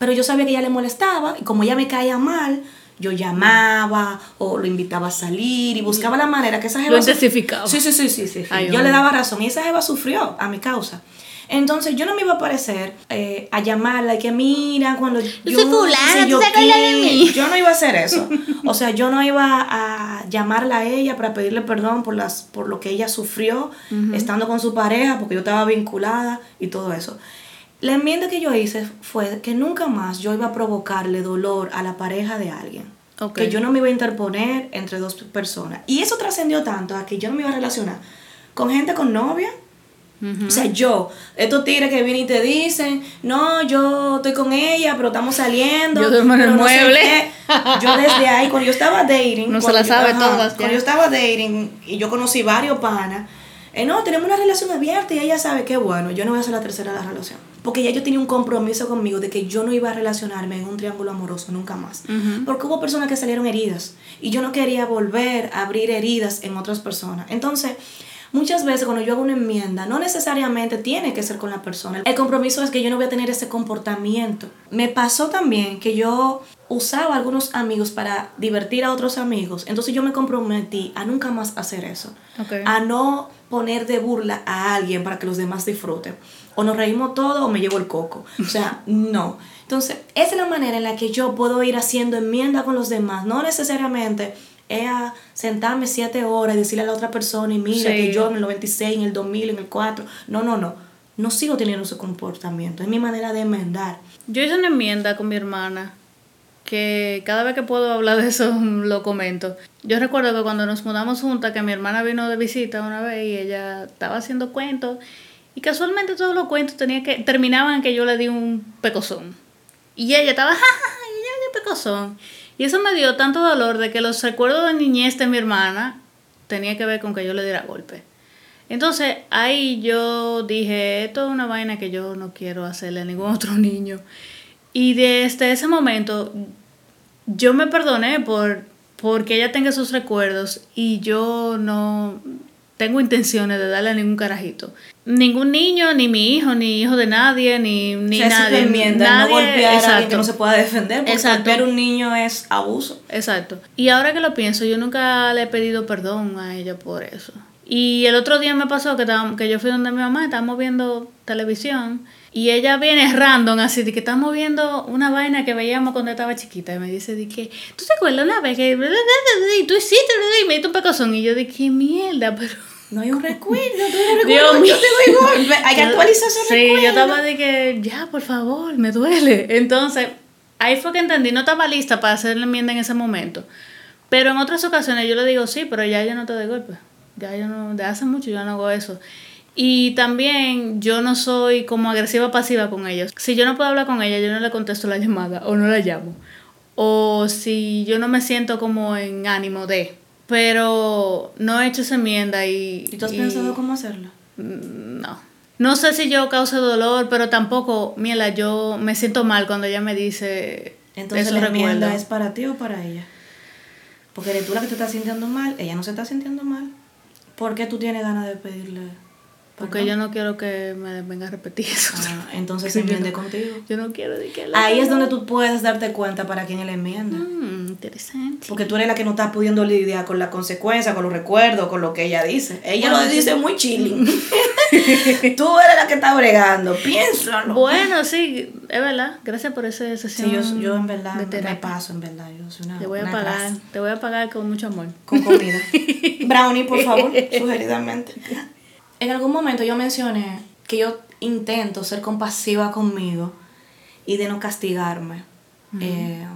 pero yo sabía que ella le molestaba y como ella me caía mal, yo llamaba o lo invitaba a salir y buscaba la manera que esa jeva... Lo intensificaba. Sí, sí, sí, sí, sí. sí. Ay, yo le daba razón y esa jeva sufrió a mi causa. Entonces yo no me iba a aparecer eh, a llamarla y que mira cuando yo, soy fulana, ¿tú yo acuerdas de qué". mí? Yo no iba a hacer eso. O sea, yo no iba a llamarla a ella para pedirle perdón por las por lo que ella sufrió estando con su pareja, porque yo estaba vinculada y todo eso. La enmienda que yo hice fue que nunca más yo iba a provocarle dolor a la pareja de alguien. Ok. Que yo no me iba a interponer entre dos personas. Y eso trascendió tanto a que yo no me iba a relacionar con gente con novia. O sea, yo, estos tigres que vienen y te dicen, no, yo estoy con ella, pero estamos saliendo. Yo duermo en el no mueble. qué". Yo desde ahí, cuando yo estaba dating. No se la yo- sabe ajá, todas. Cuando yo estaba dating y yo conocí varios panas, eh, no, tenemos una relación abierta y ella sabe que bueno, yo no voy a ser la tercera de la relación. Porque ya yo tenía un compromiso conmigo de que yo no iba a relacionarme en un triángulo amoroso nunca más. Porque hubo personas que salieron heridas y yo no quería volver a abrir heridas en otras personas. Entonces, muchas veces cuando yo hago una enmienda, no necesariamente tiene que ser con la persona. El compromiso es que yo no voy a tener ese comportamiento. Me pasó también que yo usaba a algunos amigos para divertir a otros amigos, entonces yo me comprometí a nunca más hacer eso. A no poner de burla a alguien para que los demás disfruten. O nos reímos todo o me llevo el coco. O sea, no. Entonces, esa es la manera en la que yo puedo ir haciendo enmienda con los demás. No necesariamente es a sentarme siete horas y decirle a la otra persona, y mira que yo en el 96, en el 2000, en el 4. No, no, no. No sigo teniendo ese comportamiento. Es mi manera de enmendar. Yo hice una enmienda con mi hermana que cada vez que puedo hablar de eso lo comento. Yo recuerdo que cuando nos mudamos juntas, que mi hermana vino de visita una vez y ella estaba haciendo cuentos y casualmente todos los cuentos tenía que terminaban que yo le di un pecozón. Y ella estaba, jajaja, y ella le di pecozón. Y eso me dio tanto dolor de que los recuerdos de niñez de mi hermana tenía que ver con que yo le diera golpe. Entonces ahí yo dije, esto es una vaina que yo no quiero hacerle a ningún otro niño. Y desde ese momento yo me perdoné por porque ella tenga esos recuerdos y yo no tengo intenciones de darle a ningún carajito. Ningún niño, ni mi hijo, ni hijo de nadie, ni, ni nadie. Enmienda, no golpear a alguien que no se pueda defender, porque golpear a un niño es abuso. Exacto. Y ahora que lo pienso, yo nunca le he pedido perdón a ella por eso. Y el otro día me pasó que, que yo fui donde mi mamá, estábamos viendo televisión y ella viene random, así de que estamos viendo una vaina que veíamos cuando estaba chiquita. Y me dice, de que, ¿tú te acuerdas una vez que... Y tú hiciste, y me diste un pecozón. Y yo de qué mierda, pero... No hay un recuerdo, no doy golpe. Hay que actualizar ese sí, recuerdo. Sí, yo estaba de que, ya, por favor, me duele. Entonces, ahí fue que entendí, no estaba lista para hacer la enmienda en ese momento. Pero en otras ocasiones yo le digo, sí, pero ya yo no te doy golpe. Ya yo no, de hace mucho yo no hago eso. Y también yo no soy como agresiva pasiva con ellos. Si yo no puedo hablar con ella, yo no le contesto la llamada o no la llamo. O si yo no me siento como en ánimo de. Pero no he hecho esa enmienda y... ¿Y tú has pensado cómo hacerlo? Mm, no. No sé si yo causo dolor, pero tampoco, mira, yo me siento mal cuando ella me dice... Entonces la enmienda es para ti o para ella. Porque eres tú la que te estás sintiendo mal, ella no se está sintiendo mal. ¿Por qué tú tienes ganas de pedirle porque yo no quiero que me venga a repetir eso. Ah, entonces se enmiende contigo. Yo no quiero de que Ahí es donde tú puedes darte cuenta para quién la enmienda. Mm, interesante. Porque tú eres la que no está pudiendo lidiar con la consecuencia, con los recuerdos, con lo que ella dice. Ella lo dice muy chilling. tú eres la que está bregando. Piénsalo. Bueno, sí, es verdad. Gracias por esa sesión. Sí, yo, yo en verdad me paso, en verdad. Yo soy una, te voy a pagar. Te voy a pagar con mucho amor. Con comida. Brownie, por favor, sugeridamente. En algún momento yo mencioné que yo intento ser compasiva conmigo y de no castigarme eh,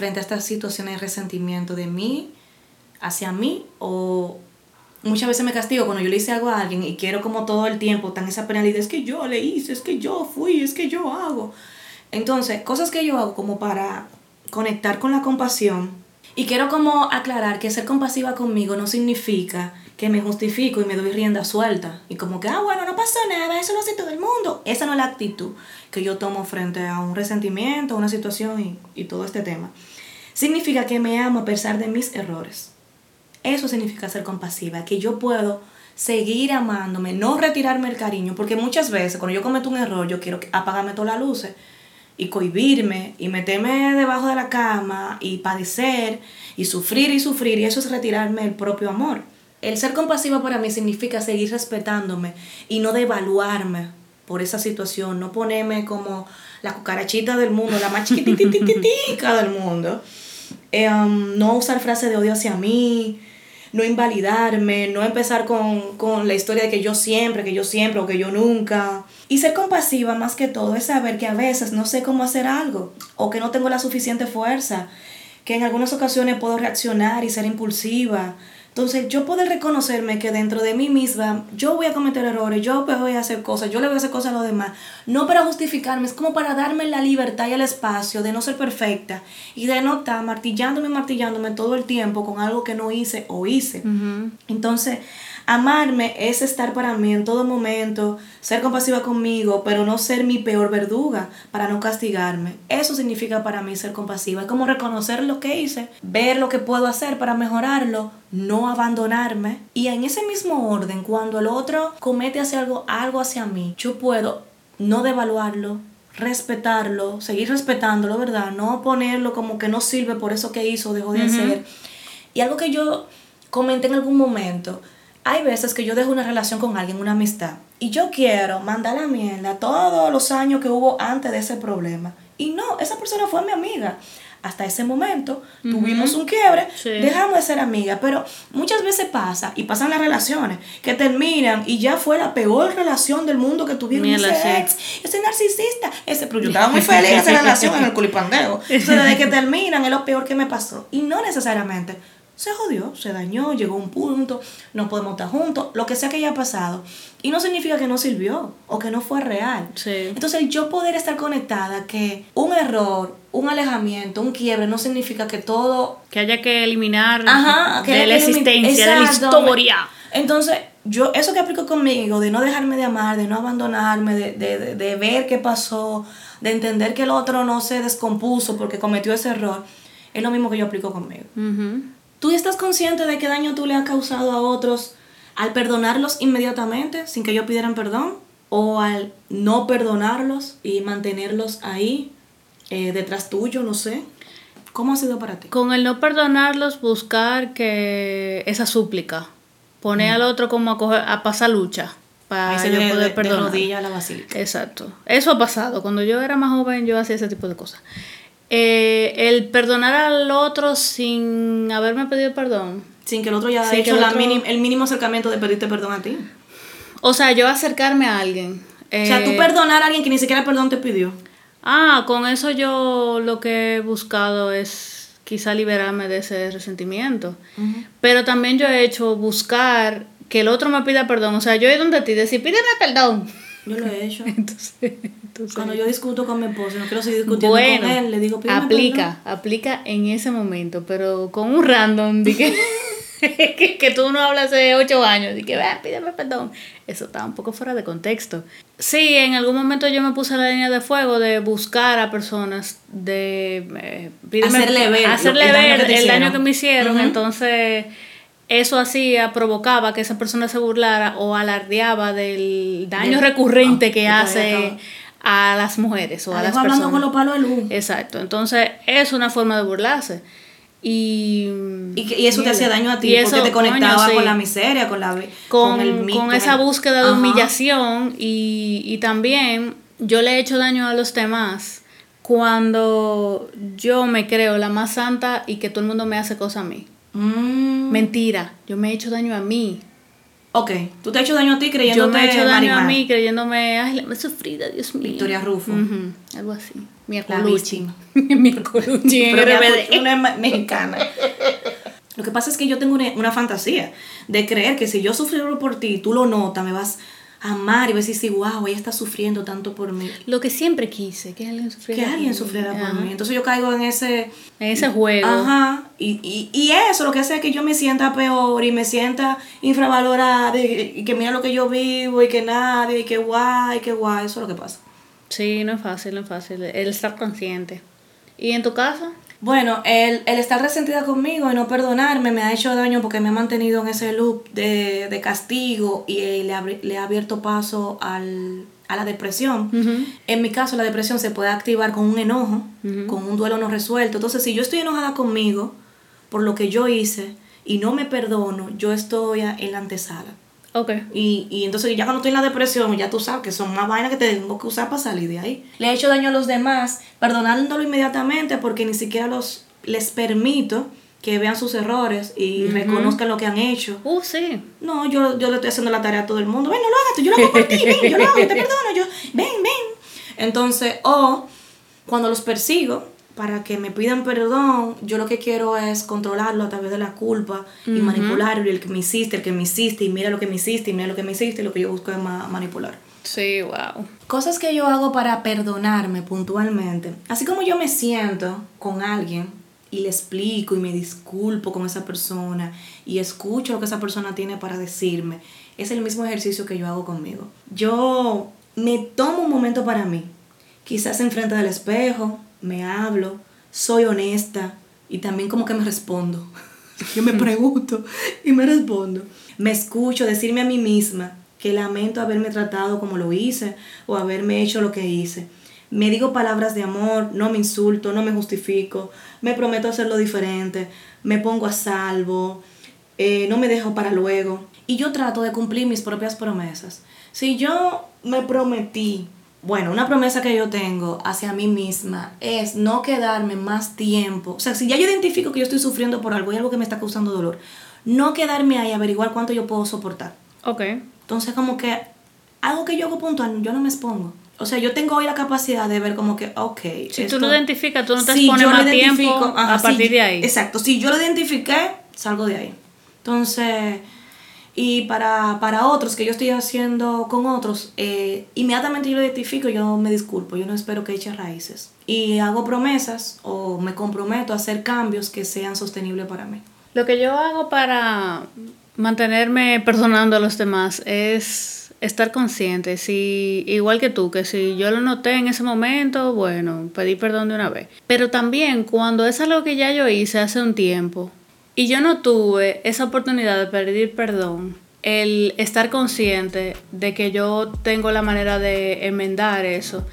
frente a estas situaciones de resentimiento de mí hacia mí o muchas veces me castigo cuando yo le hice algo a alguien y quiero como todo el tiempo tan esa penalidad es que yo le hice, es que yo fui, es que yo hago. Entonces, cosas que yo hago como para conectar con la compasión y quiero como aclarar que ser compasiva conmigo no significa que me justifico y me doy rienda suelta. Y como que, ah, bueno, no pasó nada, eso lo hace todo el mundo. Esa no es la actitud que yo tomo frente a un resentimiento, una situación y, y todo este tema. Significa que me amo a pesar de mis errores. Eso significa ser compasiva, que yo puedo seguir amándome, no retirarme el cariño, porque muchas veces cuando yo cometo un error, yo quiero apagarme todas las luces y cohibirme y meterme debajo de la cama y padecer y sufrir y sufrir, y eso es retirarme el propio amor. El ser compasiva para mí significa seguir respetándome y no devaluarme por esa situación, no ponerme como la cucarachita del mundo, la más chiquitititita del mundo. Eh, um, no usar frases de odio hacia mí, no invalidarme, no empezar con, con la historia de que yo siempre, que yo siempre o que yo nunca. Y ser compasiva más que todo es saber que a veces no sé cómo hacer algo o que no tengo la suficiente fuerza, que en algunas ocasiones puedo reaccionar y ser impulsiva, entonces, yo puedo reconocerme que dentro de mí misma, yo voy a cometer errores, yo voy a hacer cosas, yo le voy a hacer cosas a los demás, no para justificarme, es como para darme la libertad y el espacio de no ser perfecta y de no estar martillándome y martillándome todo el tiempo con algo que no hice o hice. Entonces, Amarme es estar para mí en todo momento, ser compasiva conmigo, pero no ser mi peor verduga para no castigarme. Eso significa para mí ser compasiva. Es como reconocer lo que hice, ver lo que puedo hacer para mejorarlo, no abandonarme. Y en ese mismo orden, cuando el otro comete hacia algo, algo hacia mí, yo puedo no devaluarlo, respetarlo, seguir respetándolo, ¿verdad? No ponerlo como que no sirve por eso que hizo, dejó de hacer. Y algo que yo comenté en algún momento, hay veces que yo dejo una relación con alguien, una amistad, y yo quiero mandar la mierda todos los años que hubo antes de ese problema. Y no, esa persona fue mi amiga. Hasta ese momento tuvimos un quiebre, dejamos de ser amigas, pero muchas veces pasa, y pasan las relaciones, que terminan y ya fue la peor relación del mundo que tuvieron ese ex, ese narcisista, ese, pero yo estaba muy feliz en esa relación en el culipandeo. Sea, desde que terminan es lo peor que me pasó. Y no necesariamente se jodió, se dañó, llegó a un punto, no podemos estar juntos, lo que sea que haya pasado. Y no significa que no sirvió o que no fue real. Entonces, yo poder estar conectada, que un error, un alejamiento, un quiebre, no significa que todo... Que haya que eliminar de la existencia, de la historia. Entonces, yo, eso que aplico conmigo, de no dejarme de amar, de no abandonarme, de, de, de ver qué pasó, de entender que el otro no se descompuso porque cometió ese error, es lo mismo que yo aplico conmigo. ¿Tú estás consciente de qué daño tú le has causado a otros al perdonarlos inmediatamente sin que ellos pidieran perdón? ¿O al no perdonarlos y mantenerlos ahí eh, detrás tuyo? No sé. ¿Cómo ha sido para ti? Con el no perdonarlos, buscar que esa súplica, poner al otro como a, a pasar lucha para yo poder perdonar. De la basílica. Exacto. Eso ha pasado. Cuando yo era más joven, yo hacía ese tipo de cosas. Eh, el perdonar al otro sin haberme pedido perdón. Sin que el otro ya haya hecho la el mínimo acercamiento de pedirte perdón a ti. O sea, yo acercarme a alguien. o sea, tú eh, perdonar a alguien que ni siquiera perdón te pidió. Ah, con eso yo lo que he buscado es quizá liberarme de ese resentimiento. Pero también yo he hecho buscar que el otro me pida perdón. O sea, yo he ido donde ti decir, pídeme perdón. Yo lo he hecho. entonces, Cuando yo discuto con mi esposo, no quiero seguir discutiendo con él, le digo, aplica, aplica en ese momento, pero con un random, de que, que, tú no hablas hace ocho años, y que, pídeme perdón. Eso está un poco fuera de contexto. Sí, en algún momento yo me puse la línea de fuego de buscar a personas, de eh, hacerle ver, hacerle ver el daño que me hicieron, entonces eso hacía, provocaba que esa persona se burlara o alardeaba del daño recurrente ah, que hace a las mujeres o a, las hablando con los palos de luz. Exacto, entonces es una forma de burlarse. Y, y, eso te hacía daño a ti porque te conectaba con la miseria, con la con, con, esa búsqueda de humillación y, y también yo le he hecho daño a los demás cuando yo me creo la más santa y que todo el mundo me hace cosas a mí. Mm. Mentira, yo me he hecho daño a mí. Ok, tú te has hecho daño a ti creyéndote Yo me he hecho daño a mí creyéndome, ay, la he sufrida, Dios mío. Victoria Rufo. Algo así. Mi Colucci. Mi Colucci una mexicana. Lo que pasa es que yo tengo una, una fantasía de creer que si yo sufro por ti, tú lo notas, me vas amar y vas a decir, wow, ella está sufriendo tanto por mí. Lo que siempre quise, que alguien sufriera. Que alguien sufriera por mí. Entonces yo caigo en ese... En ese juego. Ajá. Y, y, y eso lo que hace es que yo me sienta peor y me sienta infravalorada y, que mira lo que yo vivo y que nadie y que guay, y que guay. Eso es lo que pasa. Sí, no es fácil, no es fácil. El estar consciente. ¿Y en tu casa? Bueno, el, el, estar resentida conmigo y no perdonarme me ha hecho daño porque me ha mantenido en ese loop de, de castigo y eh, le, le, ha abierto paso al, a la depresión. En mi caso, la depresión se puede activar con un enojo, con un duelo no resuelto. Entonces, si yo estoy enojada conmigo por lo que yo hice y no me perdono, yo estoy en la antesala. Okay. Y, y entonces ya cuando estoy en la depresión, ya tú sabes que son más vainas que tengo que usar para salir de ahí. Le he hecho daño a los demás, perdonándolo inmediatamente porque ni siquiera los les permito que vean sus errores y reconozcan lo que han hecho. Uh, sí. No, yo, yo le estoy haciendo la tarea a todo el mundo. Ven, no lo hagas tú, yo lo hago por ti, ven, yo lo hago, yo te perdono, yo, ven, ven. Entonces, o cuando los persigo, para que me pidan perdón, yo lo que quiero es controlarlo a través de la culpa y manipularlo, y el que me hiciste, el que me hiciste, y mira lo que me hiciste, y mira lo que me hiciste, y lo que yo busco es manipular. Sí, wow. Cosas que yo hago para perdonarme puntualmente. Así como yo me siento con alguien y le explico y me disculpo con esa persona y escucho lo que esa persona tiene para decirme, es el mismo ejercicio que yo hago conmigo. Yo me tomo un momento para mí, quizás enfrente del espejo, me hablo, soy honesta y también como que me respondo. Yo me pregunto y me respondo. Me escucho decirme a mí misma que lamento haberme tratado como lo hice o haberme hecho lo que hice. Me digo palabras de amor, no me insulto, no me justifico, me prometo hacerlo diferente, me pongo a salvo, eh, no me dejo para luego. Y yo trato de cumplir mis propias promesas. Si yo me prometí bueno, una promesa que yo tengo hacia mí misma es no quedarme más tiempo. O sea, si ya yo identifico que yo estoy sufriendo por algo y algo que me está causando dolor, no quedarme ahí a averiguar cuánto yo puedo soportar. Ok. Entonces, como que algo que yo hago puntual, yo no me expongo. O sea, yo tengo hoy la capacidad de ver como que, ok. Si tú lo identificas, tú no te expones más tiempo a partir de ahí. Exacto. Si yo lo identifiqué, salgo de ahí. Entonces y para, para otros que yo estoy haciendo con otros, eh, inmediatamente yo lo identifico, yo me disculpo, yo no espero que eche raíces. Y hago promesas o me comprometo a hacer cambios que sean sostenibles para mí. Lo que yo hago para mantenerme perdonando a los demás es estar consciente, si igual que tú, que si yo lo noté en ese momento, bueno, pedí perdón de una vez. Pero también cuando es algo que ya yo hice hace un tiempo, y yo no tuve esa oportunidad de pedir perdón, el estar consciente de que yo tengo la manera de enmendar eso,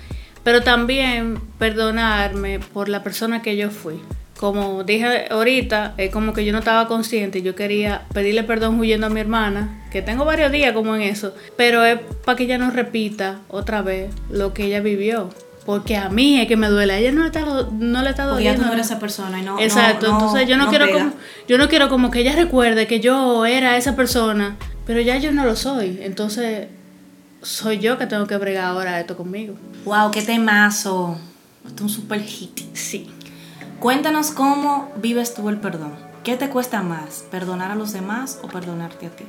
pero también perdonarme por la persona que yo fui. Como dije ahorita, es como que yo no estaba consciente y yo quería pedirle perdón huyendo a mi hermana, que tengo varios días como en eso, pero es para que ella no repita otra vez lo que ella vivió porque a mí es que me duele. A ella no le está, no le está doliendo. Porque no esa persona y no. Exacto, entonces yo no, quiero como, yo no quiero como que ella recuerde que yo era esa persona, pero ya yo no lo soy. Entonces soy yo que tengo que bregar ahora esto conmigo. Wow, qué temazo. Esto es un super hit. Sí. Cuéntanos cómo vives tú el perdón. ¿Qué te cuesta más, perdonar a los demás o perdonarte a ti?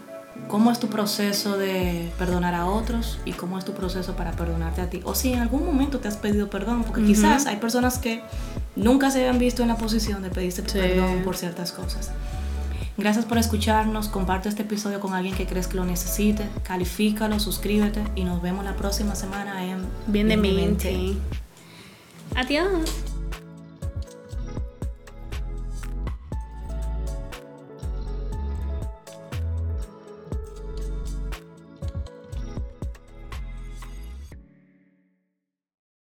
Cómo es tu proceso de perdonar a otros y cómo es tu proceso para perdonarte a ti. O si en algún momento te has pedido perdón, porque quizás hay personas que nunca se habían visto en la posición de pedirse perdón por ciertas cosas. Gracias por escucharnos, comparte este episodio con alguien que crees que lo necesite, califícalo, suscríbete y nos vemos la próxima semana en Bien de mente. Adiós.